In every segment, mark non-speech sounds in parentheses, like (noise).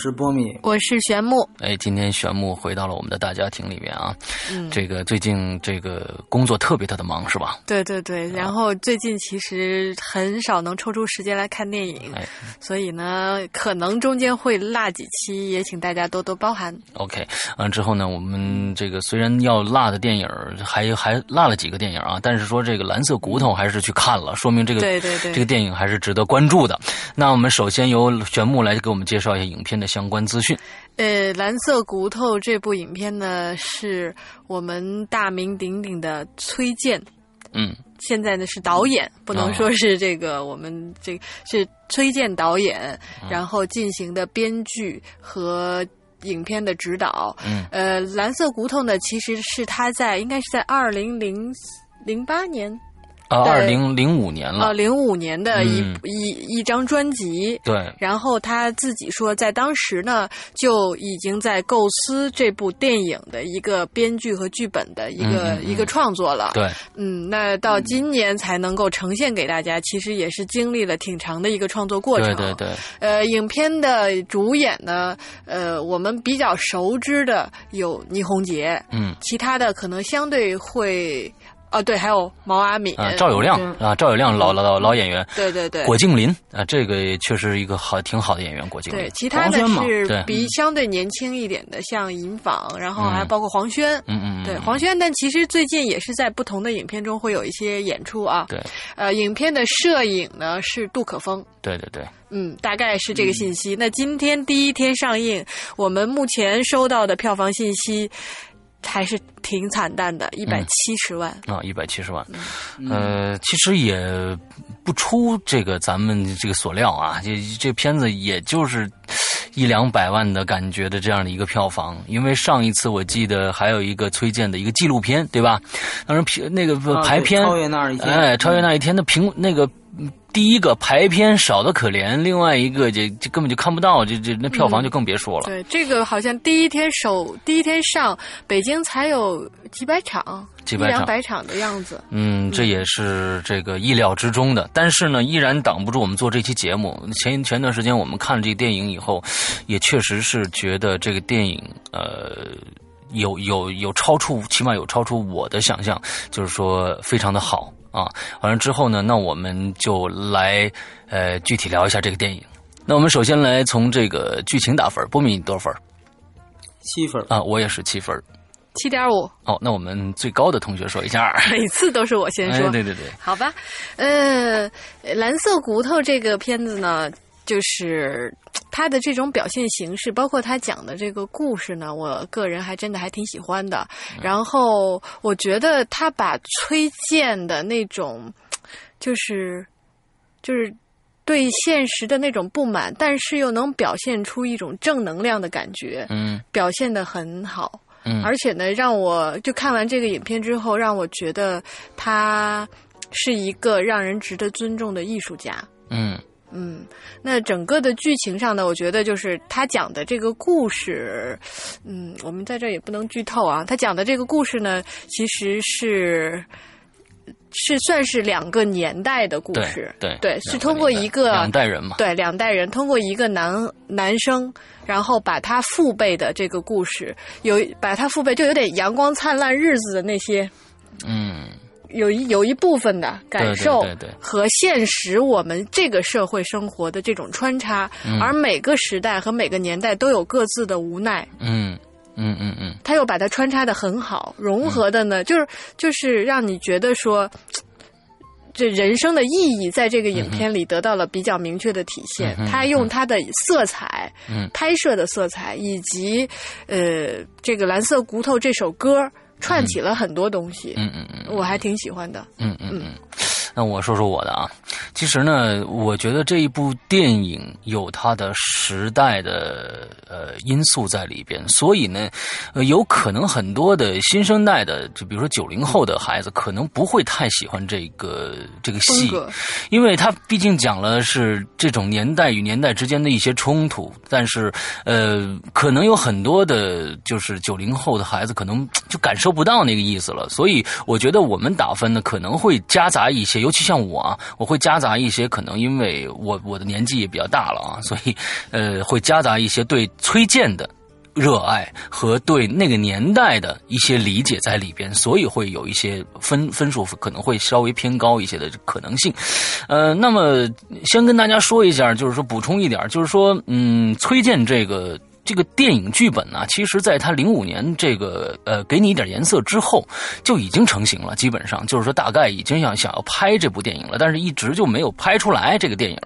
我是波米，我是玄木。哎，今天玄木回到了我们的大家庭里面啊。嗯，这个最近这个工作特别特别忙，是吧？对对对，然后最近其实很少能抽出时间来看电影，所以呢，可能中间会落几期，也请大家多多包涵。OK，嗯之后呢，我们这个虽然要落的电影还还落了几个电影啊，但是说这个蓝色骨头还是去看了，说明这个对对对，这个电影还是值得关注的。那我们首先由玄木来给我们介绍一下影片。的相关资讯。呃，蓝色骨头这部影片呢，是我们大名鼎鼎的崔健。嗯，现在呢是导演，不能说是这个我们这是崔健导演，然后进行的编剧和影片的指导。嗯，呃，蓝色骨头呢，其实是他在应该是在二零零零八年。啊，二零零五年了。啊，零五年的一一一张专辑。对。然后他自己说，在当时呢，就已经在构思这部电影的一个编剧和剧本的一个一个创作了。对。嗯，那到今年才能够呈现给大家，其实也是经历了挺长的一个创作过程。对对对。呃，影片的主演呢，呃，我们比较熟知的有倪虹洁。嗯。其他的可能相对会。哦，对，还有毛阿敏、赵有亮啊，赵有亮老老老演员，对对对，郭敬林啊，这个确实一个好挺好的演员，郭敬林。对，其他的是比相对年轻一点的，像尹昉，然后还包括黄轩，嗯嗯，对黄轩，但其实最近也是在不同的影片中会有一些演出啊。对，呃，影片的摄影呢是杜可风，对对对，嗯，大概是这个信息。那今天第一天上映，我们目前收到的票房信息。还是挺惨淡的，一百七十万。啊，一百七十万，呃，其实也不出这个咱们这个所料啊，这这片子也就是一两百万的感觉的这样的一个票房，因为上一次我记得还有一个崔健的一个纪录片，对吧？当时评那个排片，超越那一天，哎，超越那一天的评那个。第一个排片少的可怜，另外一个就就根本就看不到，这这那票房就更别说了。对，这个好像第一天首第一天上北京才有几百场，几百场百场的样子。嗯，这也是这个意料之中的，但是呢，依然挡不住我们做这期节目。前前段时间我们看了这个电影以后，也确实是觉得这个电影呃有有有超出，起码有超出我的想象，就是说非常的好。啊，完了之后呢，那我们就来呃具体聊一下这个电影。那我们首先来从这个剧情打分，波米多少分？七分啊，我也是七分，七点五。哦，那我们最高的同学说一下。每次都是我先说，对对对，好吧。呃，蓝色骨头这个片子呢。就是他的这种表现形式，包括他讲的这个故事呢，我个人还真的还挺喜欢的。然后我觉得他把崔健的那种，就是就是对现实的那种不满，但是又能表现出一种正能量的感觉，嗯，表现的很好。嗯，而且呢，让我就看完这个影片之后，让我觉得他是一个让人值得尊重的艺术家。嗯。嗯，那整个的剧情上呢，我觉得就是他讲的这个故事，嗯，我们在这也不能剧透啊。他讲的这个故事呢，其实是是算是两个年代的故事，对对，是通过一个两代人嘛，对两代人通过一个男男生，然后把他父辈的这个故事，有把他父辈就有点阳光灿烂日子的那些，嗯。有一有一部分的感受和现实，我们这个社会生活的这种穿插，而每个时代和每个年代都有各自的无奈。嗯嗯嗯嗯，他又把它穿插的很好，融合的呢，就是就是让你觉得说，这人生的意义在这个影片里得到了比较明确的体现。他用他的色彩，拍摄的色彩，以及呃，这个蓝色骨头这首歌。串起了很多东西，嗯嗯嗯，我还挺喜欢的，嗯嗯。嗯，那我说说我的啊，其实呢，我觉得这一部电影有它的时代的呃因素在里边，所以呢，呃，有可能很多的新生代的，就比如说九零后的孩子，可能不会太喜欢这个这个戏，因为它毕竟讲了是这种年代与年代之间的一些冲突，但是呃，可能有很多的，就是九零后的孩子可能就感受不到那个意思了，所以我觉得我们打分呢，可能会夹杂一些，尤其像我啊，我会夹杂一些，可能因为我我的年纪也比较大了啊，所以呃，会夹杂一些对崔健的。热爱和对那个年代的一些理解在里边，所以会有一些分分数可能会稍微偏高一些的可能性。呃，那么先跟大家说一下，就是说补充一点，就是说，嗯，崔健这个。这个电影剧本呢，其实在他零五年这个呃给你一点颜色之后，就已经成型了。基本上就是说，大概已经想想要拍这部电影了，但是一直就没有拍出来这个电影。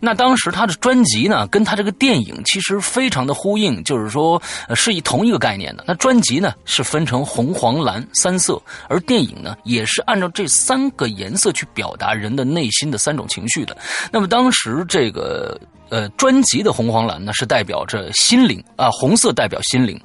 那当时他的专辑呢，跟他这个电影其实非常的呼应，就是说是以同一个概念的。那专辑呢是分成红、黄、蓝三色，而电影呢也是按照这三个颜色去表达人的内心的三种情绪的。那么当时这个。呃，专辑的红黄蓝呢，是代表着心灵啊，红色代表心灵，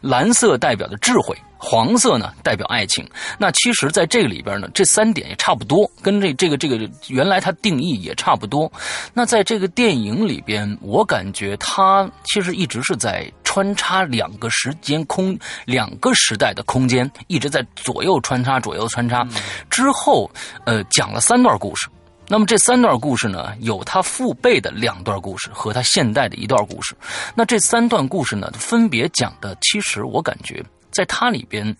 蓝色代表的智慧，黄色呢代表爱情。那其实，在这个里边呢，这三点也差不多，跟这这个这个原来它定义也差不多。那在这个电影里边，我感觉它其实一直是在穿插两个时间空、两个时代的空间，一直在左右穿插、左右穿插。之后，呃，讲了三段故事。那么这三段故事呢，有他父辈的两段故事和他现代的一段故事。那这三段故事呢，分别讲的，其实我感觉，在它里边，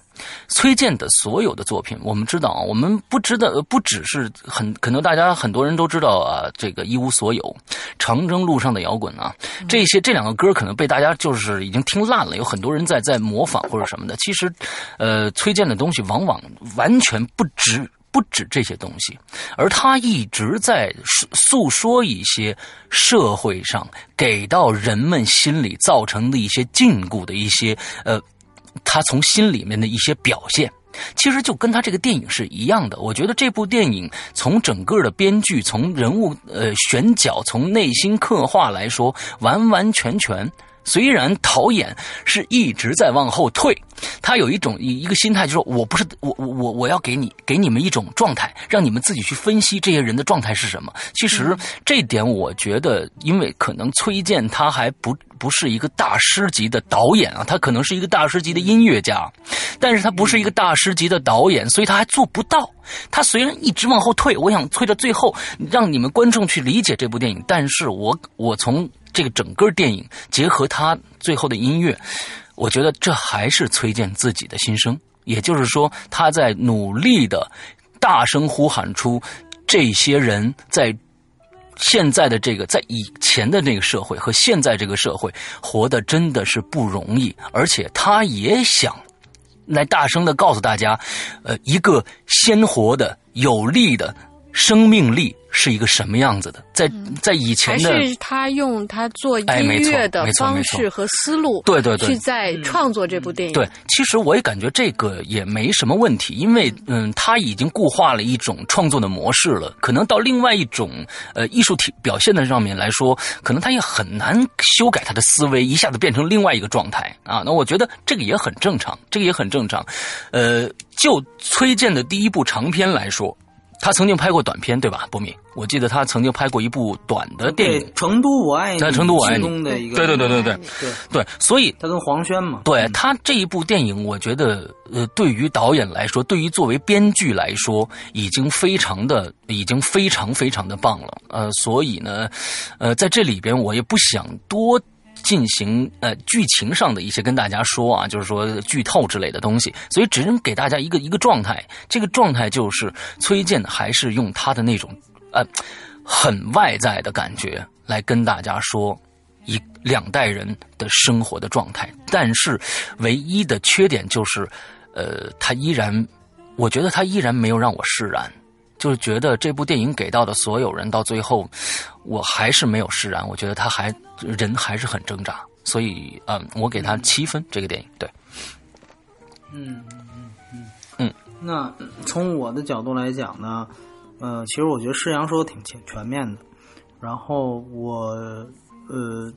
崔健的所有的作品，我们知道啊，我们不知道，不只是很可能大家很多人都知道啊，这个一无所有，长征路上的摇滚啊，这些这两个歌可能被大家就是已经听烂了，有很多人在在模仿或者什么的。其实，呃，崔健的东西往往完全不值。不止这些东西，而他一直在诉说一些社会上给到人们心里造成的一些禁锢的一些呃，他从心里面的一些表现，其实就跟他这个电影是一样的。我觉得这部电影从整个的编剧、从人物呃选角、从内心刻画来说，完完全全。虽然导演是一直在往后退，他有一种一一个心态，就是说我不是我我我我要给你给你们一种状态，让你们自己去分析这些人的状态是什么。其实这点我觉得，因为可能崔健他还不不是一个大师级的导演啊，他可能是一个大师级的音乐家，但是他不是一个大师级的导演，所以他还做不到。他虽然一直往后退，我想退到最后，让你们观众去理解这部电影，但是我我从。这个整个电影结合他最后的音乐，我觉得这还是崔健自己的心声。也就是说，他在努力的大声呼喊出，这些人在现在的这个在以前的那个社会和现在这个社会活的真的是不容易，而且他也想来大声的告诉大家，呃，一个鲜活的、有力的生命力。是一个什么样子的？在在以前的，还是他用他做音乐的方式和思路，对对对，去在创作这部电影。对，其实我也感觉这个也没什么问题，因为嗯，他已经固化了一种创作的模式了。可能到另外一种呃艺术体表现的上面来说，可能他也很难修改他的思维，一下子变成另外一个状态啊。那我觉得这个也很正常，这个也很正常。呃，就崔健的第一部长篇来说。他曾经拍过短片，对吧，波米？我记得他曾经拍过一部短的电影《成都我爱你》。在《成都我爱你》的一个，对对对对对对对，所以他跟黄轩嘛，对他这一部电影，我觉得呃，对于导演来说，对于作为编剧来说，已经非常的，已经非常非常的棒了。呃，所以呢，呃，在这里边我也不想多。进行呃剧情上的一些跟大家说啊，就是说剧透之类的东西，所以只能给大家一个一个状态。这个状态就是崔健还是用他的那种呃很外在的感觉来跟大家说一两代人的生活的状态。但是唯一的缺点就是，呃，他依然，我觉得他依然没有让我释然。就是觉得这部电影给到的所有人到最后，我还是没有释然。我觉得他还人还是很挣扎，所以嗯，我给他七分。这个电影对，嗯嗯嗯嗯。那从我的角度来讲呢，呃，其实我觉得施洋说的挺全全面的。然后我呃，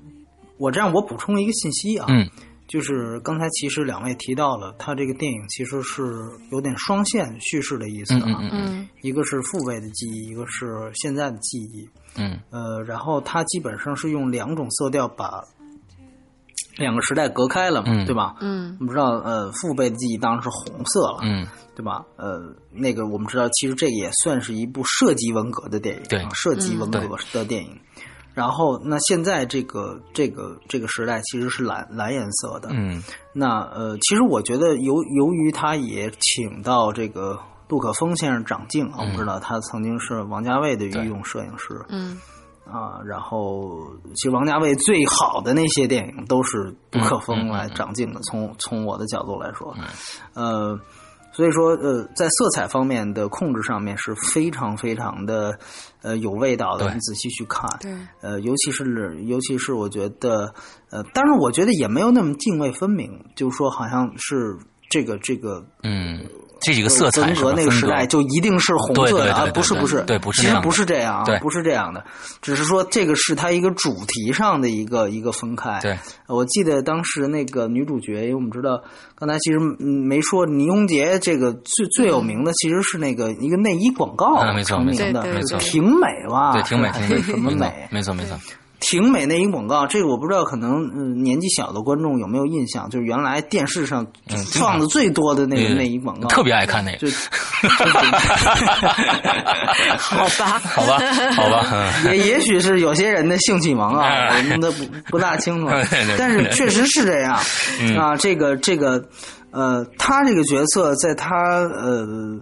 我这样我补充一个信息啊，嗯就是刚才其实两位提到了，他这个电影其实是有点双线叙事的意思啊，嗯嗯嗯一个是父辈的记忆，一个是现在的记忆。嗯呃，然后它基本上是用两种色调把两个时代隔开了嘛，嗯对吧？嗯我们知道，呃，父辈的记忆当然是红色了，嗯对吧？呃，那个我们知道，其实这也算是一部涉及文革的电影，对啊涉及文革嗯的电影。然后，那现在这个这个这个时代其实是蓝蓝颜色的。嗯那呃，其实我觉得由由于他也请到这个杜可风先生掌镜啊，我们知道他曾经是王家卫的御用摄影师，嗯啊，然后其实王家卫最好的那些电影都是杜可风来掌镜的，从从我的角度来说，呃，所以说呃，在色彩方面的控制上面是非常非常的呃有味道的，你仔细去看，对，呃，尤其是尤其是我觉得，呃，当然我觉得也没有那么泾渭分明，就是说好像是这个这个嗯，这几个色彩文革是吧风格那个时代就一定是红色的啊，不是不是，对不是其实不是这样啊，不是这样的，只是说这个是它一个主题上的一个一个分开。我记得当时那个女主角，因为我们知道刚才其实嗯没说倪虹洁这个最最有名的其实是那个一个内衣广告啊没错成名的，没错挺美吧？对，挺美，(laughs) 挺美，什么美？没错没错，挺美内衣广告，这个我不知道，可能嗯年纪小的观众有没有印象？就是原来电视上嗯放的最多的那个对内衣广告，特别爱看那个就，(laughs) 好吧，好吧，好吧，(laughs) 嗯也也许是有些人的性启蒙啊，哎我们都不不大清楚但是确实是这样嗯啊。这个这个呃，他这个角色在他呃。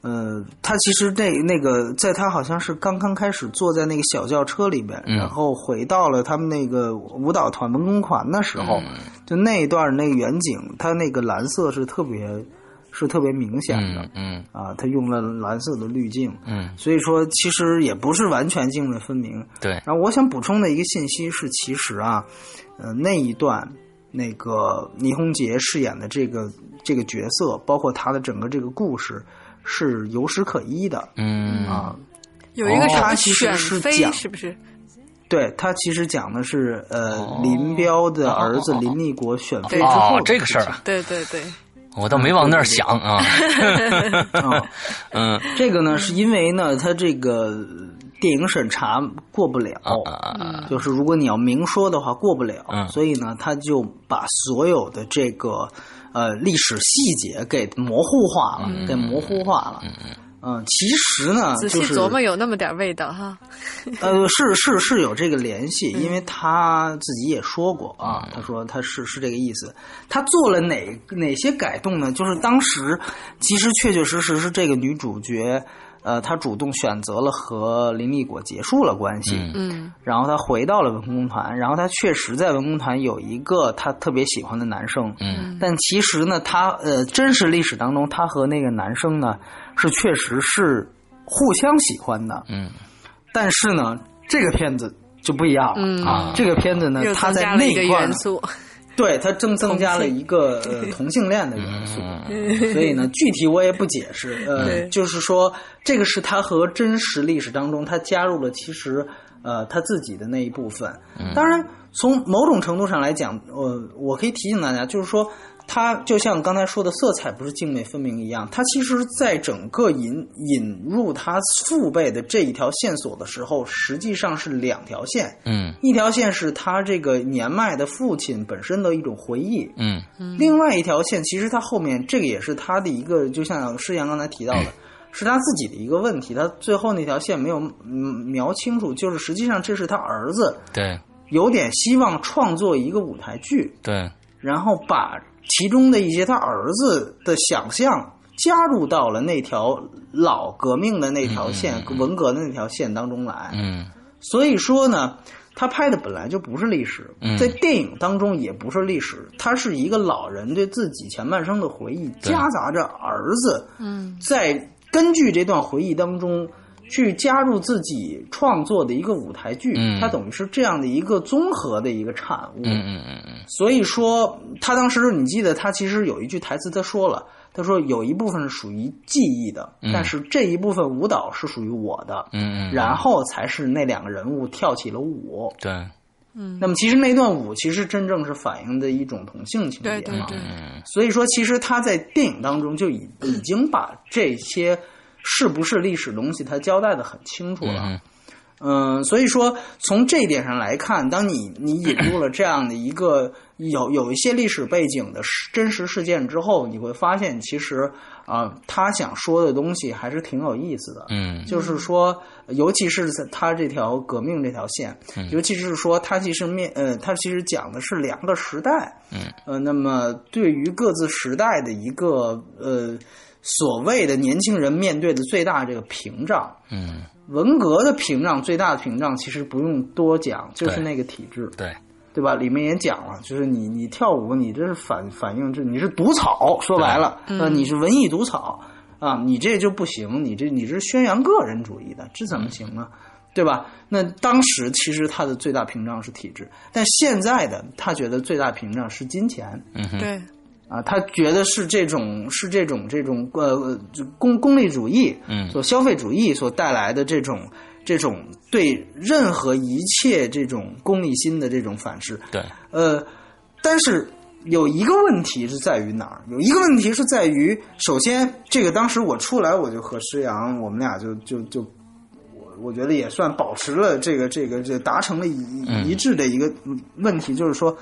呃，他其实那那个，在他好像是刚刚开始坐在那个小轿车里边，嗯。然后回到了他们那个舞蹈团文工团的时候，嗯。就那一段那个远景，他那个蓝色是特别是特别明显的、嗯嗯。啊，他用了蓝色的滤镜，嗯，所以说其实也不是完全泾渭分明。对，然后我想补充的一个信息是，其实啊，呃，那一段那个倪虹洁饰演的这个这个角色，包括他的整个这个故事，是有史可依的嗯。啊。有一个他其实选妃是讲是不是？对他其实讲的是呃哦。林彪的儿子林立国选妃之后这个事儿啊，对对对，我倒没往那儿想啊。(laughs) (laughs) 嗯。这个呢，是因为呢，他这个电影审查过不了，啊啊，就是如果你要明说的话过不了，嗯。所以呢，他就把所有的这个呃历史细节给模糊化了，给模糊化了。嗯其实呢，仔细就是琢磨有那么点味道哈。(laughs) 呃，是是是有这个联系，因为他自己也说过啊，他说他是是这个意思。他做了哪哪些改动呢？就是当时其实确确实实是这个女主角，呃，他主动选择了和林立果结束了关系，嗯嗯然后他回到了文工团，然后他确实在文工团有一个他特别喜欢的男生，嗯但其实呢，他呃真实历史当中，他和那个男生呢是确实是互相喜欢的，嗯但是呢，这个片子就不一样了、嗯啊。这个片子呢他，在那一个那块呢，元素。对它增增加了一个呃 (laughs) 同性恋的元素，嗯所以呢，具体我也不解释。呃，就是说，这个是他和真实历史当中，他加入了其实呃他自己的那一部分。当然，从某种程度上来讲，呃，我可以提醒大家，就是说。它就像刚才说的，色彩不是泾渭分明一样，它其实在整个引引入他父辈的这一条线索的时候，实际上是两条线。嗯一条线是他这个年迈的父亲本身的一种回忆，嗯另外一条线其实他后面这个也是他的一个，就像施阳刚才提到的，(laughs) 是他自己的一个问题。他最后那条线没有嗯描清楚，就是实际上这是他儿子对有点希望创作一个舞台剧，对，然后把其中的一些他儿子的想象加入到了那条老革命的那条线、文革的那条线当中来。嗯。所以说呢，他拍的本来就不是历史，嗯。在电影当中也不是历史，他是一个老人对自己前半生的回忆，夹杂着儿子嗯。在根据这段回忆当中去加入自己创作的一个舞台剧，嗯。它等于是这样的一个综合的一个产物。嗯嗯嗯嗯。所以说，他当时你记得他其实有一句台词，他说了，他说有一部分是属于记忆的，但是这一部分舞蹈是属于我的，嗯嗯，然后才是那两个人物跳起了舞。对，那么其实那段舞其实真正是反映的一种同性情节嘛，对。对对，所以说其实他在电影当中就已已经把这些是不是历史东西他交代的很清楚了。嗯嗯，所以说从这一点上来看，当你你引入了这样的一个有有一些历史背景的事真实事件之后，你会发现其实啊、呃他想说的东西还是挺有意思的。嗯就是说，尤其是他这条革命这条线，嗯尤其是说他其实面呃，他其实讲的是两个时代，嗯，呃，那么对于各自时代的一个呃所谓的年轻人面对的最大这个屏障，嗯，文革的屏障最大的屏障其实不用多讲，就是那个体制，对，对吧？里面也讲了，就是你你跳舞，你这是反反映这你是毒草，说白了，呃，你是文艺毒草啊，你这就不行，你这你这是宣扬个人主义的，这怎么行呢？对吧？那当时其实他的最大屏障是体制，但现在的他觉得最大屏障是金钱。嗯哼，对，啊，他觉得是这种是这种这种呃就功功利主义，嗯所消费主义所带来的这种这种对任何一切这种功利心的这种反噬，对，呃，但是有一个问题是在于哪儿？有一个问题是在于，首先这个当时我出来，我就和施阳，我们俩就就就，我我觉得也算保持了这个这个这达成了一嗯一致的一个问题，就是说。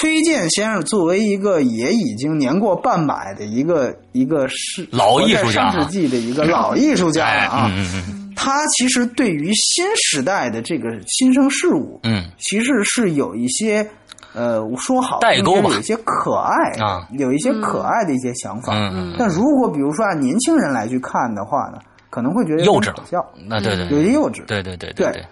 崔健先生作为一个也已经年过半百的一个一个是老艺术家上世纪的一个老 (laughs) 艺术家了啊，嗯嗯他其实对于新时代的这个新生事物，嗯其实是有一些，呃，说好代沟吧有一些可爱啊，有一些可爱的一些想法。嗯嗯但如果比如说按年轻人来去看的话呢，可能会觉得幼稚了笑，嗯，那对对有些幼稚。对对对对对，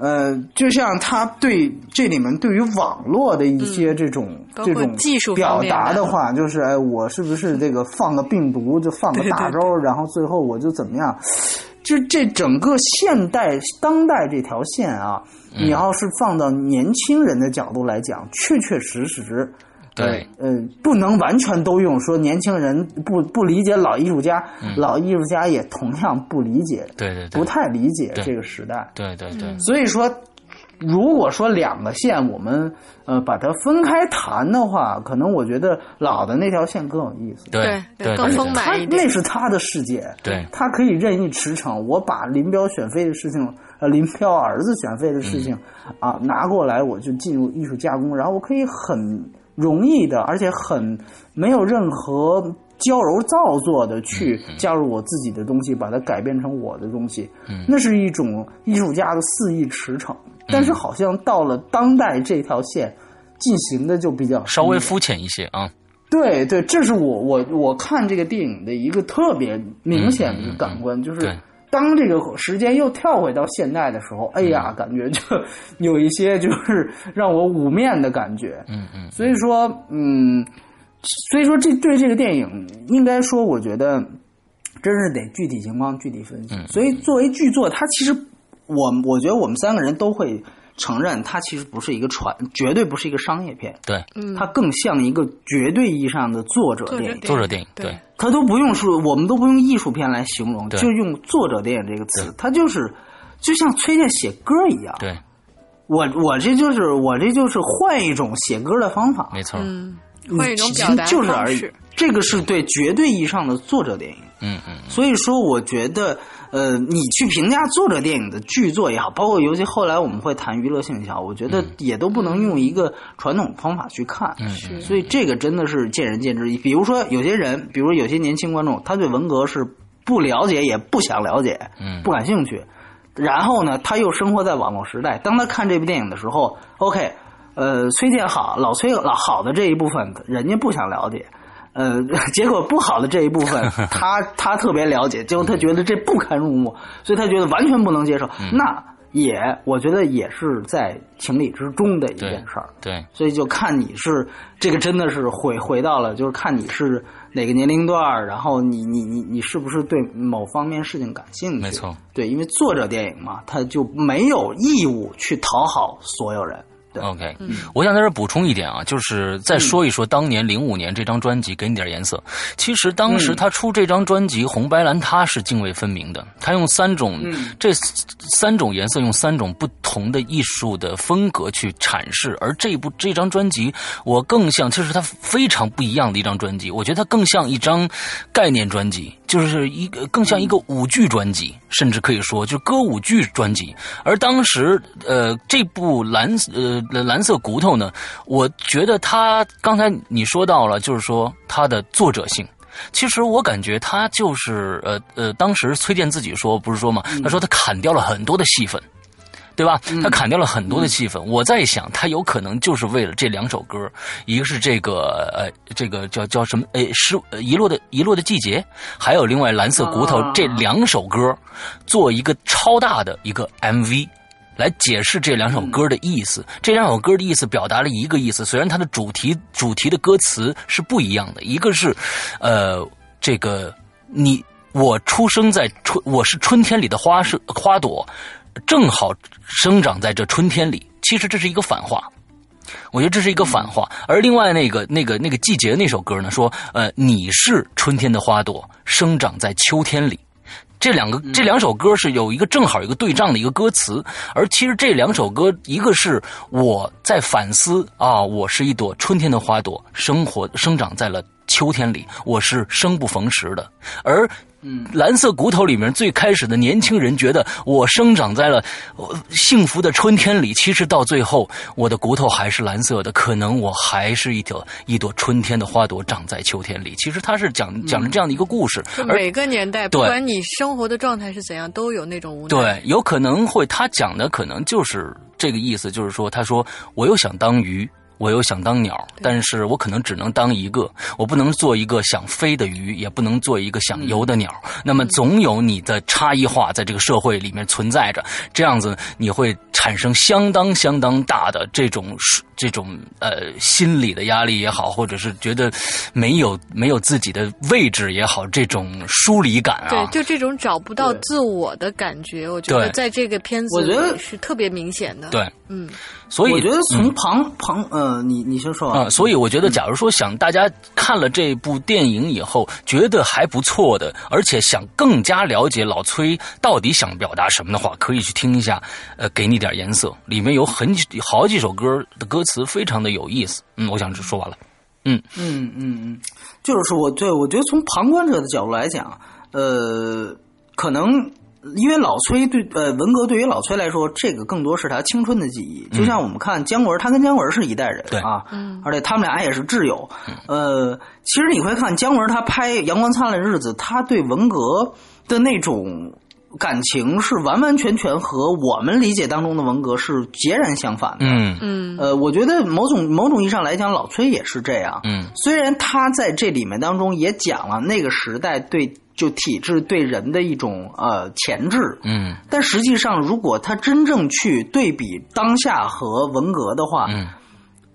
呃，就像他对这里面对于网络的一些这种、包这种技术表达的话，就是哎，我是不是这个放个病毒就放个对对大招，然后最后我就怎么样？就这整个现代当代这条线啊，嗯你要是放到年轻人的角度来讲，确确实实。对，呃，不能完全都用说年轻人不不理解老艺术家，老艺术家也同样不理解，对对不太理解这个时代。对对对，所以说，如果说两个线我们呃把它分开谈的话，可能我觉得老的那条线更有意思。对对更丰满一点。那。是他的世界，对。他可以任意驰骋。我把林彪选妃的事情，呃，林彪儿子选妃的事情、啊拿过来，我就进入艺术加工，然后我可以很容易的，而且很没有任何矫揉造作的去加入我自己的东西，把它改变成我的东西。嗯。那是一种艺术家的肆意驰骋。但是好像到了当代这条线进行的就比较稍微肤浅一些啊，对对，这是我我我看这个电影的一个特别明显的感官，就是当这个时间又跳回到现代的时候，哎嗯。呀，感觉就有一些就是让我捂面的感觉。嗯嗯所以说，嗯，所以说这对这个电影，应该说，我觉得真是得具体情况具体分析。嗯所以作为剧作，它其实我我觉得我们三个人都会承认，它其实不是一个传，绝对不是一个商业片。对，嗯，它更像一个绝对意义上的作者电影，作者电作者电影对对它都不用说，我们都不用艺术片来形容，就用作者电影这个词，他就是就像崔健写歌一样。对，我我这就是我这就是换一种写歌的方法，没错，嗯，换一种其表达就是而已方式。。这个是对绝对意义上的作者电影。嗯嗯所以说，我觉得，呃，你去评价作者电影的剧作也好，包括尤其后来我们会谈娱乐性也好，我觉得也都不能用一个传统方法去看。嗯是所以这个真的是见仁见智。比如说，有些人，比如有些年轻观众，他对文革是不了解，也不想了解，嗯不感兴趣。然后呢，他又生活在网络时代。当他看这部电影的时候，OK，呃，崔健好，老崔老好的这一部分，人家不想了解。呃，(laughs) 结果不好的这一部分，(laughs) 他他特别了解，结果他觉得这不堪入目，所以他觉得完全不能接受。那也，我觉得也是在情理之中的一件事儿。对，所以就看你是这个真的是回回到了，就是看你是哪个年龄段，然后你你你你是不是对某方面事情感兴趣？没错，对，因为作者电影嘛，他就没有义务去讨好所有人，对 OK，我想在这补充一点啊，就是再说一说当年零五年这张专辑《给你点颜色》。其实当时他出这张专辑《红白蓝》，他是泾渭分明的，他用三种这三种颜色，用三种不同的艺术的风格去阐释。而这部这张专辑，我更像，其实它非常不一样的一张专辑。我觉得它更像一张概念专辑，就是一个更像一个舞剧专辑，甚至可以说就是歌舞剧专辑。而当时，呃，这部蓝呃。蓝色骨头呢？我觉得它刚才你说到了，就是说它的作者性。其实我感觉他就是呃呃，当时崔健自己说不是说嘛，他说他砍掉了很多的戏份，对吧？他砍掉了很多的戏份。我在想，他有可能就是为了这两首歌，一个是这个呃这个叫叫什么？哎，是遗落的遗落的季节，还有另外蓝色骨头这两首歌，做一个超大的一个 MV。来解释这两首歌的意思。这两首歌的意思表达了一个意思，虽然它的主题主题的歌词是不一样的。一个是，呃，这个你我出生在春，我是春天里的花是花朵，正好生长在这春天里。其实这是一个反话，我觉得这是一个反话。而另外那个那个那个季节那首歌呢，说呃你是春天的花朵，生长在秋天里。这两个这两首歌是有一个正好一个对仗的一个歌词，而其实这两首歌，一个是我在反思啊，我是一朵春天的花朵，生活生长在了秋天里，我是生不逢时的，而。嗯，蓝色骨头里面最开始的年轻人觉得我生长在了幸福的春天里，其实到最后我的骨头还是蓝色的，可能我还是一朵一朵春天的花朵长在秋天里。其实他是讲讲了这样的一个故事。每个年代，不管你生活的状态是怎样，都有那种无奈。对，有可能会他讲的可能就是这个意思，就是说，他说我又想当鱼。我又想当鸟，但是我可能只能当一个，我不能做一个想飞的鱼，也不能做一个想游的鸟。那么总有你的差异化在这个社会里面存在着，这样子你会产生相当相当大的这种这种呃心理的压力也好，或者是觉得没有没有自己的位置也好，这种疏离感啊，对，就这种找不到自我的感觉，我觉得在这个片子里是特别明显的。对，嗯。所以我觉得从旁旁呃，你你先说啊。所以我觉得，假如说想大家看了这部电影以后觉得还不错的，而且想更加了解老崔到底想表达什么的话，可以去听一下。呃，给你点颜色，里面有很好几首歌的歌词非常的有意思。嗯，我想就说完了。嗯嗯嗯嗯，就是说，我对我觉得从旁观者的角度来讲，呃，可能。因为老崔对呃文革对于老崔来说，这个更多是他青春的记忆。就像我们看姜文，他跟姜文是一代人啊，而且他们俩也是挚友。呃，其实你会看姜文他拍《阳光灿烂的日子》，他对文革的那种感情是完完全全和我们理解当中的文革是截然相反的。嗯嗯。呃，我觉得某种某种意义上来讲，老崔也是这样。嗯。虽然他在这里面当中也讲了那个时代对。就体制对人的一种呃钳制，嗯，但实际上，如果他真正去对比当下和文革的话，嗯，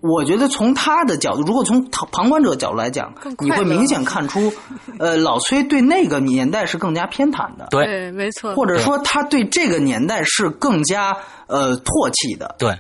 我觉得从他的角度，如果从旁观者角度来讲，你会明显看出，(laughs) 呃，老崔对那个年代是更加偏袒的，对，没错，或者说他对这个年代是更加呃唾弃的，对。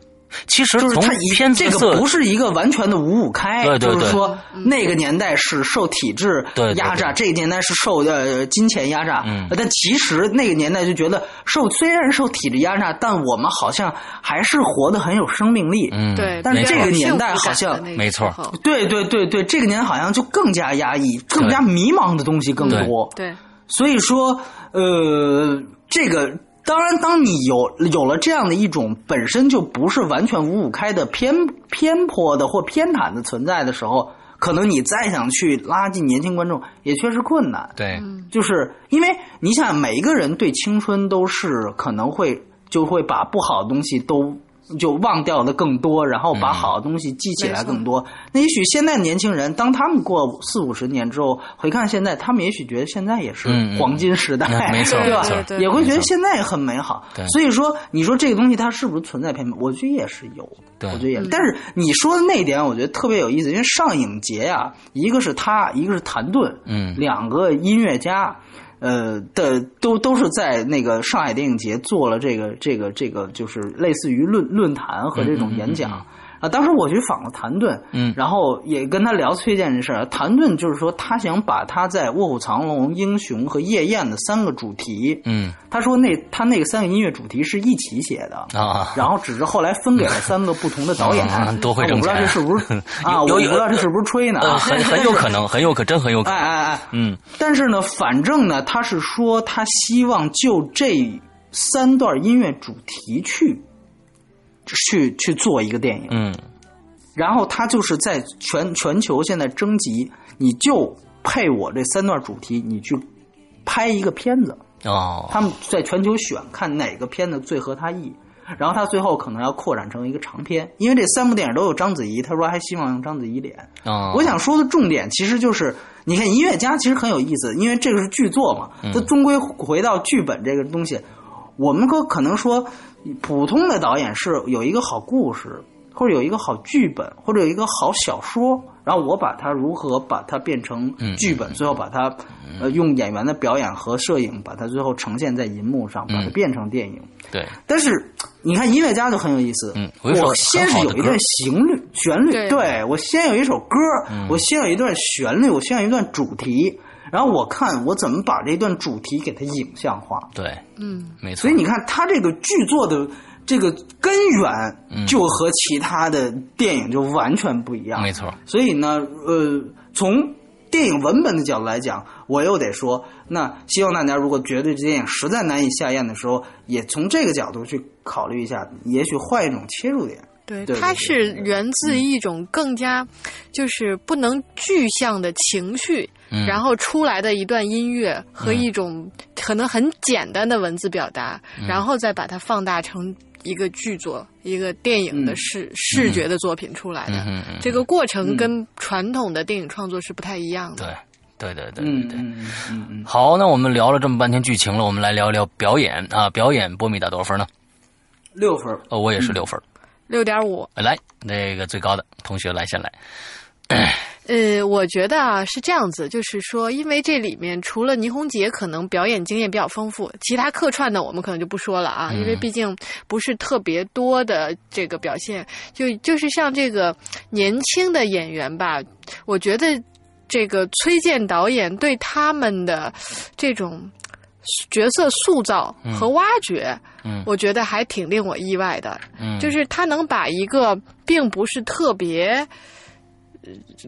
其实就是他一片这个不是一个完全的五五开，就是说那个年代是受体制压榨，这个年代是受呃金钱压榨。嗯，但其实那个年代就觉得受虽然受体制压榨，但我们好像还是活得很有生命力。嗯，对。但是这个年代好像没错，对对对对，这个年代好像就更加压抑，更加迷茫的东西更多。对，所以说呃这个。当然，当你有有了这样的一种本身就不是完全五五开的偏偏颇的或偏袒的存在的时候，可能你再想去拉近年轻观众也确实困难。对，就是因为你想，每一个人对青春都是可能会就会把不好的东西都。就忘掉的更多，然后把好的东西记起来更多。那也许现在的年轻人，当他们过四五十年之后回看现在，他们也许觉得现在也是黄金时代，没错，(laughs) 对吧？也会觉得现在也很美好。所以说，你说这个东西它是不是存在偏我觉得也是有，我觉得也。但是你说的那点，我觉得特别有意思，因为上影节呀，一个是他，一个是谭盾，嗯，两个音乐家。呃的都都是在那个上海电影节做了这个这个这个，就是类似于论论坛和这种演讲。啊，当时我去访了谭盾，嗯，然后也跟他聊崔健这事儿。谭盾就是说，他想把他在《卧虎藏龙》《英雄》和《夜宴》的三个主题，嗯，他说那他那个三个音乐主题是一起写的啊，然后只是后来分给了三个不同的导演，(laughs) 多会挣钱。我不知道这是不是 (laughs) 啊？我不知道这是不是吹呢？(laughs) 啊很很有可能，很有可真很有可能。哎哎哎，嗯。但是呢，反正呢，他是说他希望就这三段音乐主题去。去去做一个电影，嗯，然后他就是在全全球现在征集，你就配我这三段主题，你去拍一个片子。哦。他们在全球选，看哪个片子最合他意，然后他最后可能要扩展成一个长片，因为这三部电影都有章子怡，他说还希望用章子怡脸。哦，我想说的重点其实就是，你看音乐家其实很有意思，因为这个是剧作嘛，它终归回到剧本这个东西，我们可可能说。普通的导演是有一个好故事，或者有一个好剧本，或者有一个好小说，然后我把它如何把它变成剧本，最后把它呃用演员的表演和摄影把它最后呈现在银幕上，把它变成电影。对。但是你看音乐家就很有意思，嗯，我先是有一段旋律，旋律，对我先有一首歌，我先有一段旋律，我先有一段主题。然后我看我怎么把这段主题给它影像化。对，嗯，没错。所以你看，他这个剧作的这个根源，就和其他的电影就完全不一样。没错。所以呢，呃，从电影文本的角度来讲，我又得说，那希望大家如果觉得这电影实在难以下咽的时候，也从这个角度去考虑一下，也许换一种切入点。对，它是源自一种更加就是不能具象的情绪，然后出来的一段音乐和一种可能很简单的文字表达，然后再把它放大成一个剧作、一个电影的视视觉的作品出来的。这个过程跟传统的电影创作是不太一样的。对，对，对，对，对，嗯嗯嗯。好，那我们聊了这么半天剧情了，我们来聊聊表演啊！表演，波米打多少分呢？六分。哦，我也是六分。六点五，来，那个最高的同学来先来。呃，我觉得啊是这样子，就是说，因为这里面除了倪虹洁可能表演经验比较丰富，其他客串的我们可能就不说了啊，因为毕竟不是特别多的这个表现。就就是像这个年轻的演员吧，我觉得这个崔健导演对他们的这种。角色塑造和挖掘，嗯，我觉得还挺令我意外的。嗯，就是他能把一个并不是特别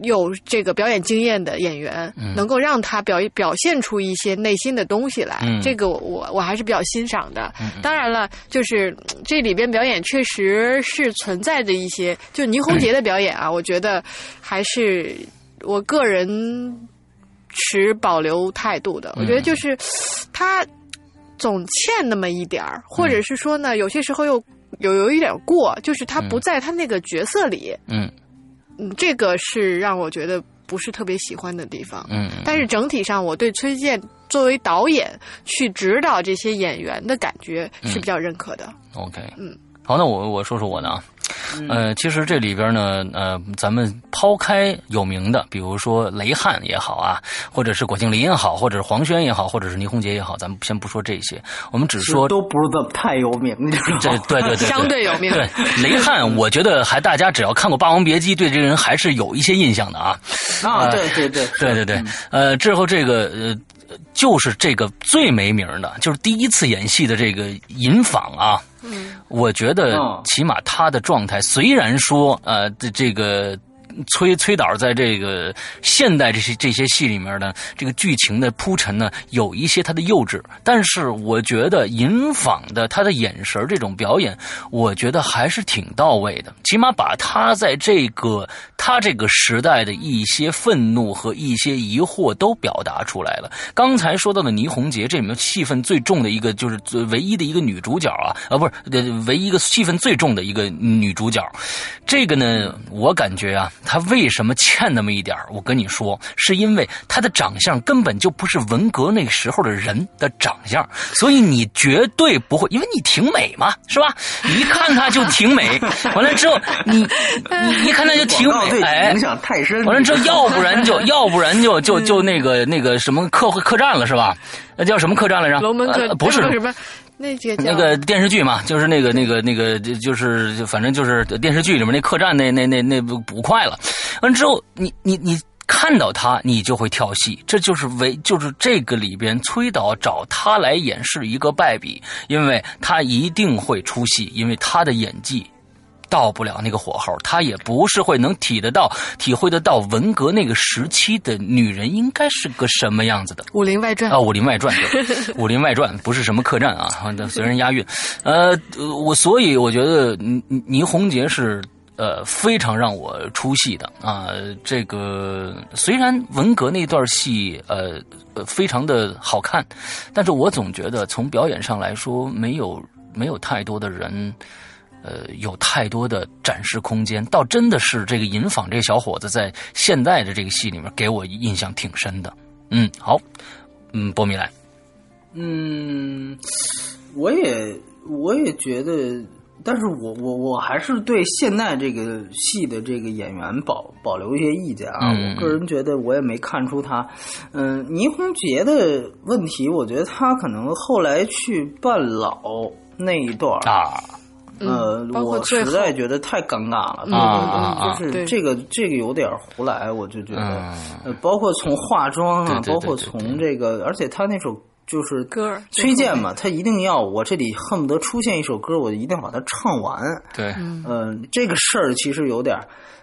有这个表演经验的演员，能够让他表表现出一些内心的东西来，这个我我还是比较欣赏的。当然了，就是这里边表演确实是存在着一些，就倪虹 (clears throat) 洁的表演啊，我觉得还是我个人。持保留态度的，我觉得就是他总欠那么一点儿，或者是说呢，有些时候又有有一点过，就是他不在他那个角色里，嗯。嗯，这个是让我觉得不是特别喜欢的地方，嗯，但是整体上我对崔健作为导演去指导这些演员的感觉是比较认可的。OK，嗯，好，那我我说说我呢啊。呃，其实这里边呢，呃，咱们抛开有名的，比如说雷汉也好啊，或者是郭敬林也好，或者是黄轩也好，或者是倪虹洁也好，咱们先不说这些，我们只说都不是这么太有名，这对对对，相对有名。对雷汉，我觉得还大家只要看过《霸王别姬》，对这个人还是有一些印象的啊。啊，对对对，对对对，呃，之后这个呃。就是这个最没名的，就是第一次演戏的这个尹昉啊。嗯，我觉得起码他的状态，虽然说呃，这个。崔崔导在这个现代这些这些戏里面呢，这个剧情的铺陈呢，有一些他的幼稚，但是我觉得尹昉的他的眼神这种表演，我觉得还是挺到位的，起码把他在这个他这个时代的一些愤怒和一些疑惑都表达出来了。刚才说到的倪虹洁，这里面戏份最重的一个就是唯一的一个女主角啊，啊不是唯一一个戏份最重的一个女主角，这个呢，我感觉啊。他为什么欠那么一点我跟你说，是因为他的长相根本就不是文革那时候的人的长相，所以你绝对不会，因为你挺美嘛，是吧？一看他就挺美，完了之后你你一看他就挺美，哎，影响太深。完了之后，(laughs) 要不然就要不然就就就那个那个什么客客栈了，是吧？那叫什么客栈来着？龙门客不是什么。那个那个电视剧嘛，就是那个那个那个，就是反正就是电视剧里面那客栈那那那那捕快了。完之后，你你你看到他，你就会跳戏。这就是为就是这个里边，崔导找他来演示一个败笔，因为他一定会出戏，因为他的演技。到不了那个火候，他也不是会能体得到、体会得到文革那个时期的女人应该是个什么样子的。《武林外传》啊，《武林外传》(laughs) 对，《武林外传》不是什么客栈啊，随人押韵。呃，我所以我觉得倪倪虹洁是呃非常让我出戏的啊。这个虽然文革那段戏呃呃非常的好看，但是我总觉得从表演上来说，没有没有太多的人。呃，有太多的展示空间，倒真的是这个尹昉这个小伙子在现在的这个戏里面给我印象挺深的。嗯，好，嗯，波米来，嗯，我也我也觉得，但是我我我还是对现代这个戏的这个演员保保留一些意见啊。我个人觉得，我也没看出他，嗯，倪虹洁的问题，我觉得他可能后来去扮老那一段啊。呃，我实在觉得太尴尬了，啊就是这个这个有点胡来，我就觉得，呃，包括从化妆啊，包括从这个，而且他那首就是歌崔健嘛，他一定要我这里恨不得出现一首歌，我一定要把它唱完。对，嗯，这个事儿其实有点。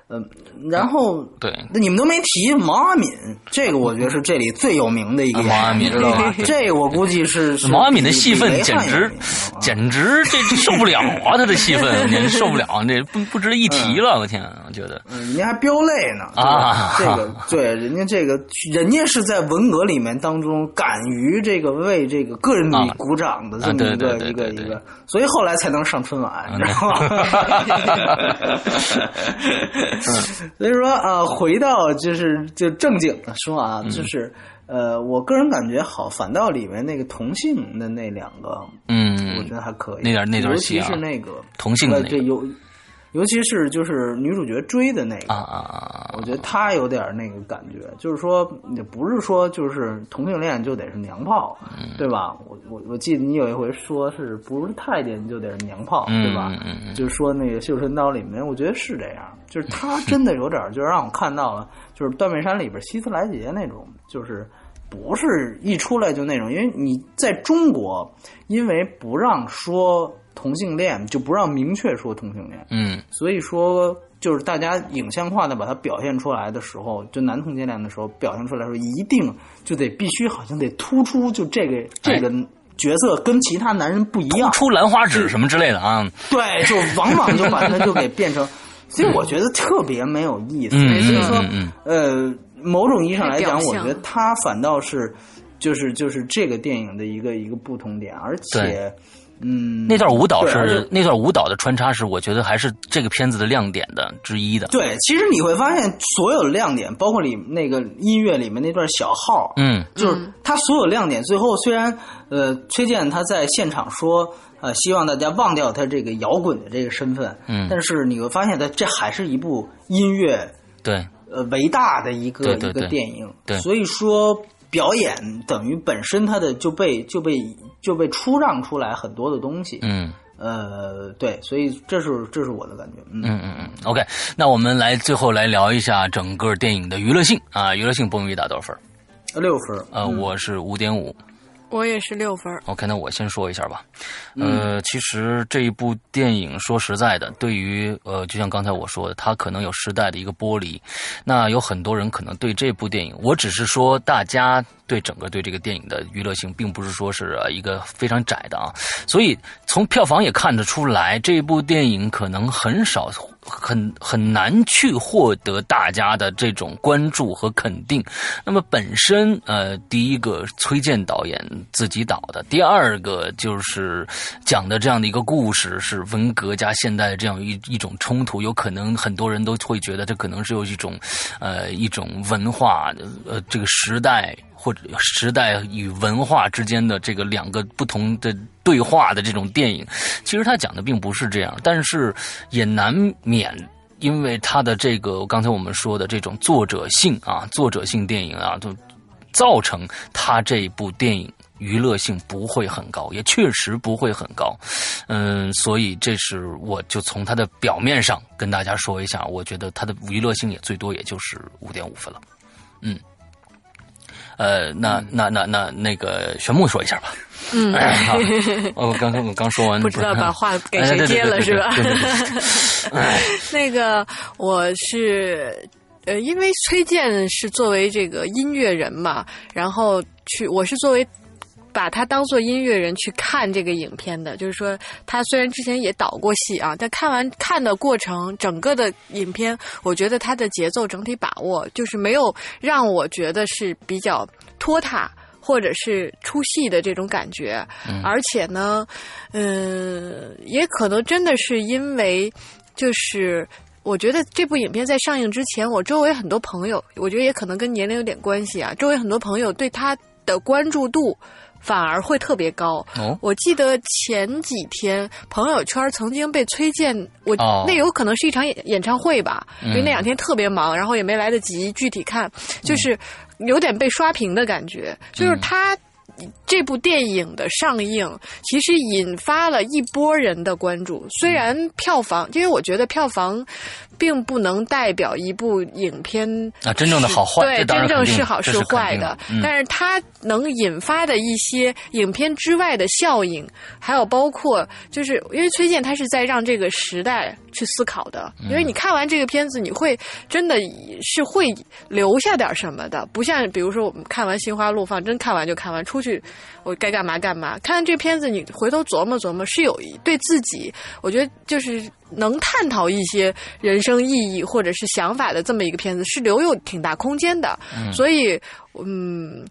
嗯，然后对，那你们都没提毛阿敏，这个我觉得是这里最有名的一个毛阿敏，知道吧？(laughs) 这我估计是毛阿敏的戏份简直简直这受不了啊！(laughs) 他的戏份您受不了，这不不值得一提了。我天，我觉得，嗯，人家还飙泪呢啊！这个对，人家这个人家是在文革里面当中敢于这个为这个个人努力鼓掌的这么一个一个一个，所以后来才能上春晚，你知道吗？(laughs) (laughs) 所以说啊，回到就是就正经的说啊，就是呃，我个人感觉好，反倒里面那个同性的那两个，嗯，我觉得还可以，那点那段戏啊，尤其是那个同性的对有。尤其是就是女主角追的那个啊啊啊！我觉得她有点那个感觉，就是说也不是说就是同性恋就得是娘炮，对吧？我我我记得你有一回说是不是太监就得是娘炮，对吧？就是说那个《绣春刀》里面，我觉得是这样，就是她真的有点，就是让我看到了，就是《断背山》里边希斯莱杰那种，就是不是一出来就那种，因为你在中国，因为不让说。同性恋就不让明确说同性恋，嗯，所以说就是大家影像化的把它表现出来的时候，就男同性恋的时候表现出来说，一定就得必须好像得突出就这个这个角色跟其他男人不一样，出兰花指什么之类的啊，对，就往往就把它就给变成，(laughs) 所以我觉得特别没有意思。所以说，呃，某种意义上来讲，我觉得他反倒是就是就是这个电影的一个一个不同点，而且。嗯，那段舞蹈是那段舞蹈的穿插是，我觉得还是这个片子的亮点的之一的。对，其实你会发现所有的亮点，包括里那个音乐里面那段小号，嗯，就是它所有亮点。最后虽然呃，崔健他在现场说呃，希望大家忘掉他这个摇滚的这个身份，嗯，但是你会发现，他这还是一部音乐对呃伟大的一个一个电影，对，所以说。表演等于本身它的就被就被就被出让出来很多的东西，嗯，呃，对，所以这是这是我的感觉，嗯嗯嗯，OK，那我们来最后来聊一下整个电影的娱乐性啊，娱乐性，不容易打多少分？六分，呃，我是五点五。我也是六分。OK，那我先说一下吧。呃，其实这一部电影说实在的，对于呃，就像刚才我说的，它可能有时代的一个剥离。那有很多人可能对这部电影，我只是说大家对整个对这个电影的娱乐性，并不是说是一个非常窄的啊。所以从票房也看得出来，这部电影可能很少很很难去获得大家的这种关注和肯定。那么本身呃，第一个崔健导演自己导的，第二个就是讲的这样的一个故事是文革加现代这样一一种冲突，有可能很多人都会觉得这可能是有一种呃一种文化呃这个时代。或者时代与文化之间的这个两个不同的对话的这种电影，其实他讲的并不是这样，但是也难免因为他的这个刚才我们说的这种作者性啊，作者性电影啊，就造成他这部电影娱乐性不会很高，也确实不会很高。嗯，所以这是我就从它的表面上跟大家说一下，我觉得它的娱乐性也最多也就是五点五分了。嗯。呃，那那那那那个玄牧说一下吧。嗯，(laughs) 好，我刚刚我刚说完，不知道把话给谁接了是吧？(laughs) 那个我是呃，因为崔健是作为这个音乐人嘛，然后去我是作为。把他当做音乐人去看这个影片的，就是说，他虽然之前也导过戏啊，但看完看的过程，整个的影片，我觉得他的节奏整体把握，就是没有让我觉得是比较拖沓或者是出戏的这种感觉。而且呢，嗯，也可能真的是因为，就是我觉得这部影片在上映之前，我周围很多朋友，我觉得也可能跟年龄有点关系啊，周围很多朋友对他的关注度。反而会特别高。我记得前几天朋友圈曾经被崔健，我那有可能是一场演演唱会吧，因为那两天特别忙，然后也没来得及具体看，就是有点被刷屏的感觉。就是他这部电影的上映，其实引发了一波人的关注。虽然票房，因为我觉得票房。并不能代表一部影片啊真正的好坏，对，真正是好是坏的。但是它能引发的一些影片之外的效应，还有包括，就是因为崔健他是在让这个时代去思考的。因为你看完这个片子，你会真的是会留下点什么的，不像比如说我们看完《心花怒放》，真看完就看完，出去我该干嘛干嘛。看完这片子，你回头琢磨琢磨，是有对自己，我觉得就是。能探讨一些人生意义或者是想法的这么一个片子，是留有挺大空间的。所以，嗯，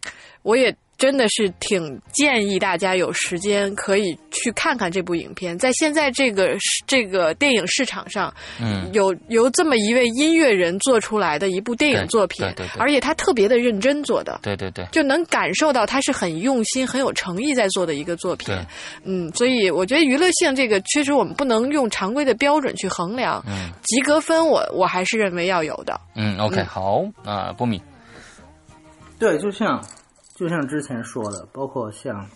我也。真的是挺建议大家有时间可以去看看这部影片，在现在这个这个电影市场上，嗯，有由这么一位音乐人做出来的一部电影作品，对对，而且他特别的认真做的，对对对，就能感受到他是很用心、很有诚意在做的一个作品，嗯，所以我觉得娱乐性这个确实我们不能用常规的标准去衡量，嗯，及格分我我还是认为要有的，嗯，OK，好啊，波米，对，就像。就像之前说的，包括像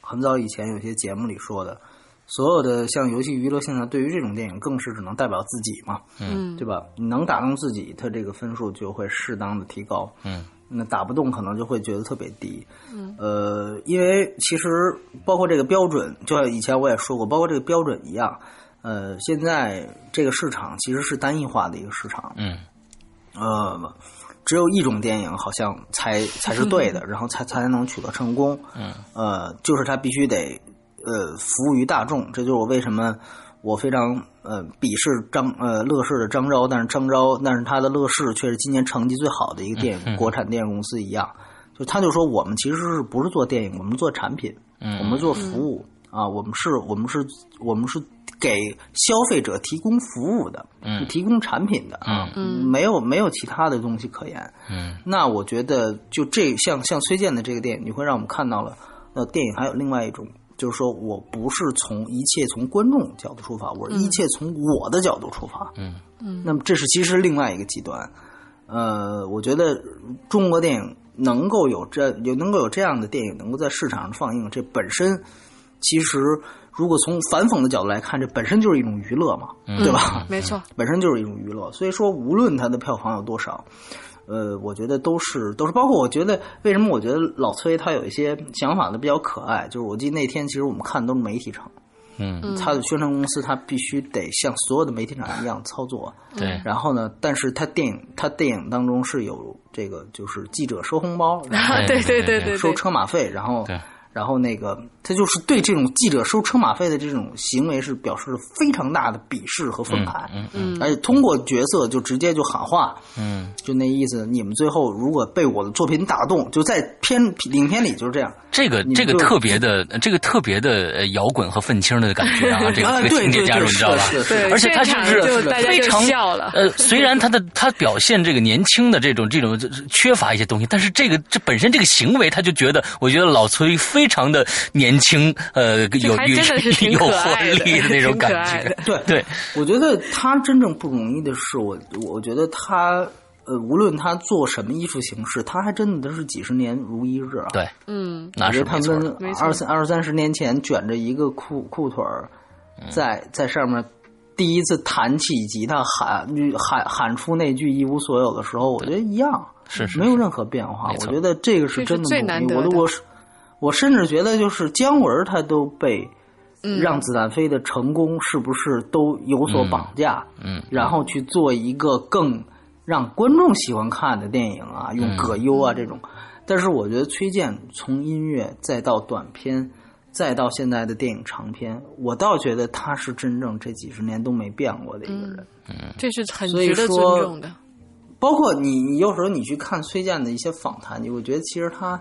很早以前有些节目里说的，所有的像游戏娱乐性的，对于这种电影更是只能代表自己嘛，嗯，对吧？你能打动自己，它这个分数就会适当的提高，嗯，那打不动可能就会觉得特别低，嗯，呃，因为其实包括这个标准，就像以前我也说过，包括这个标准一样，呃，现在这个市场其实是单一化的一个市场，嗯，呃。只有一种电影好像才才是对的，(laughs) 然后才才能取得成功。嗯，呃，就是它必须得呃服务于大众。这就是我为什么我非常呃鄙视张呃乐视的张昭，但是张昭但是他的乐视却是今年成绩最好的一个电影国产电影公司一样。就他就说我们其实是不是做电影，我们做产品，我们做服务啊，我们是我们是我们是。给消费者提供服务的，嗯，提供产品的啊，嗯，没有没有其他的东西可言，嗯，那我觉得就这像像崔健的这个电影，你会让我们看到了，那，电影还有另外一种，就是说我不是从一切从观众角度出发，我是一切从我的角度出发，嗯嗯，那么这是其实另外一个极端，呃，我觉得中国电影能够有这有能够有这样的电影能够在市场上放映，这本身其实。如果从反讽的角度来看，这本身就是一种娱乐嘛，对吧？没错，本身就是一种娱乐。所以说，无论它的票房有多少，呃，我觉得都是都是。包括我觉得，为什么我觉得老崔他有一些想法呢比较可爱？就是我记得那天其实我们看都是媒体场，嗯，他的宣传公司他必须得像所有的媒体场一样操作，对。然后呢，但是他电影他电影当中是有这个，就是记者收红包，对 (laughs) 对对对，收车马费，然后。然后那个他就是对这种记者收车马费的这种行为是表示非常大的鄙视和愤慨，嗯嗯而且通过角色就直接就喊话，嗯，就那意思，你们最后如果被我的作品打动，就在片影片里就是这样。这个这个特别的，这个特别的呃摇滚和愤青的感觉啊，(laughs) 这个啊这个对对对情节加入，你知道吧？是是是对，而且他就大家就非常笑了。呃，虽然他的他表现这个年轻的这种这种缺乏一些东西，但是这个这本身这个行为，他就觉得，我觉得老崔非常的年轻，呃，有真的是挺 (laughs) 有活力的那种感觉。对对，我觉得他真正不容易的是，我我觉得他呃，无论他做什么艺术形式，他还真的是几十年如一日啊。对，嗯，那我觉得他是没错的。们二三二三十年前卷着一个裤裤腿儿，在在上面第一次弹起吉他喊喊喊出那句一无所有的时候，我觉得一样，是是没有任何变化。我觉得这个是真的不容易。最难得的我都我是我甚至觉得，就是姜文他都被嗯让子弹飞的成功，是不是都有所绑架？嗯，然后去做一个更让观众喜欢看的电影啊，嗯用葛优啊这种。但是我觉得崔健从音乐再到短片，再到现在的电影长片，我倒觉得他是真正这几十年都没变过的一个人。嗯这是很值得说尊重的。包括你，你有时候你去看崔健的一些访谈，你会觉得其实他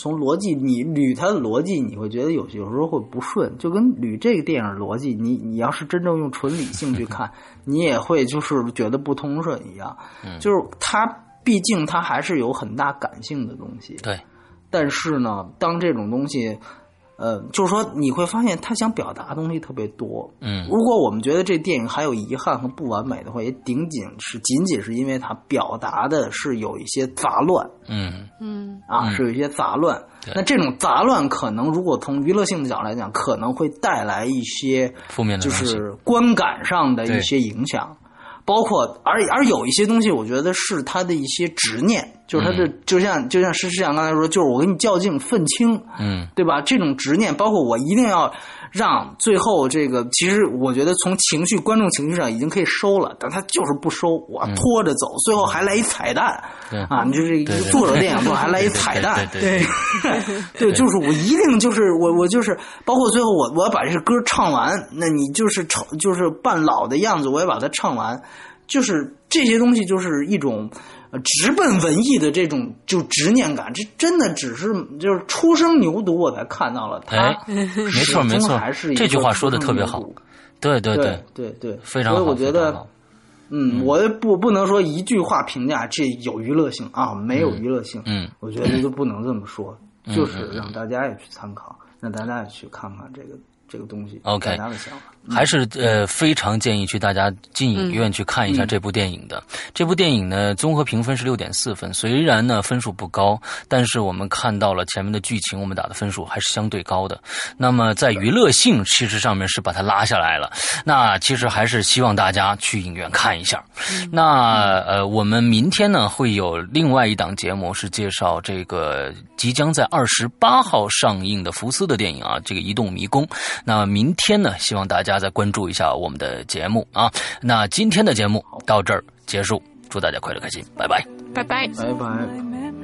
从逻辑，你捋它的逻辑，你会觉得有有时候会不顺，就跟捋这个电影逻辑，你你要是真正用纯理性去看，(laughs) 你也会就是觉得不通顺一样。就是它毕竟它还是有很大感性的东西，对，但是呢，当这种东西。呃，就是说你会发现他想表达的东西特别多，嗯如果我们觉得这电影还有遗憾和不完美的话，也仅仅是仅仅是因为它表达的是有一些杂乱嗯嗯啊，是有一些杂乱。对那这种杂乱可能如果从娱乐性的角度来讲，可能会带来一些负面的就是观感上的一些影响。包括而而有一些东西，我觉得是他的一些执念，就是他这、嗯就像就像施师长刚才说，就是我跟你较劲愤青，嗯对吧？这种执念，包括我一定要让最后这个，其实我觉得从情绪、观众情绪上已经可以收了，但他就是不收，我拖着走，最后还来一彩蛋对啊！你就是一个作者电影 (laughs) 最后还来一彩蛋，对对对，就是我一定就是我我就是包括最后我我要把这个歌唱完，那你就是唱就是扮老的样子，我也把它唱完，就是这些东西就是一种。呃直奔文艺的这种就执念感，这真的只是就是初生牛犊，我才看到了他。(laughs) 哎，没错没错还是这句话说的特别好对对对对对，非常好，所以我觉得嗯，我也不不能说一句话评价这有娱乐性啊，没有娱乐性。嗯，我觉得就不能这么说，嗯就是让大家也去参考，让大家也去看看这个这个东西 OK 大家的想法。还是呃非常建议去大家进影院去看一下这部电影的。这部电影呢，综合评分是六点四分，虽然呢分数不高，但是我们看到了前面的剧情，我们打的分数还是相对高的。那么在娱乐性其实上面是把它拉下来了。那其实还是希望大家去影院看一下。那呃，我们明天呢会有另外一档节目是介绍这个即将在二十八号上映的福斯的电影啊，这个《移动迷宫》。那明天呢，希望大家再关注一下我们的节目啊。那今天的节目到这儿结束，祝大家快乐开心，拜拜。拜拜。拜拜。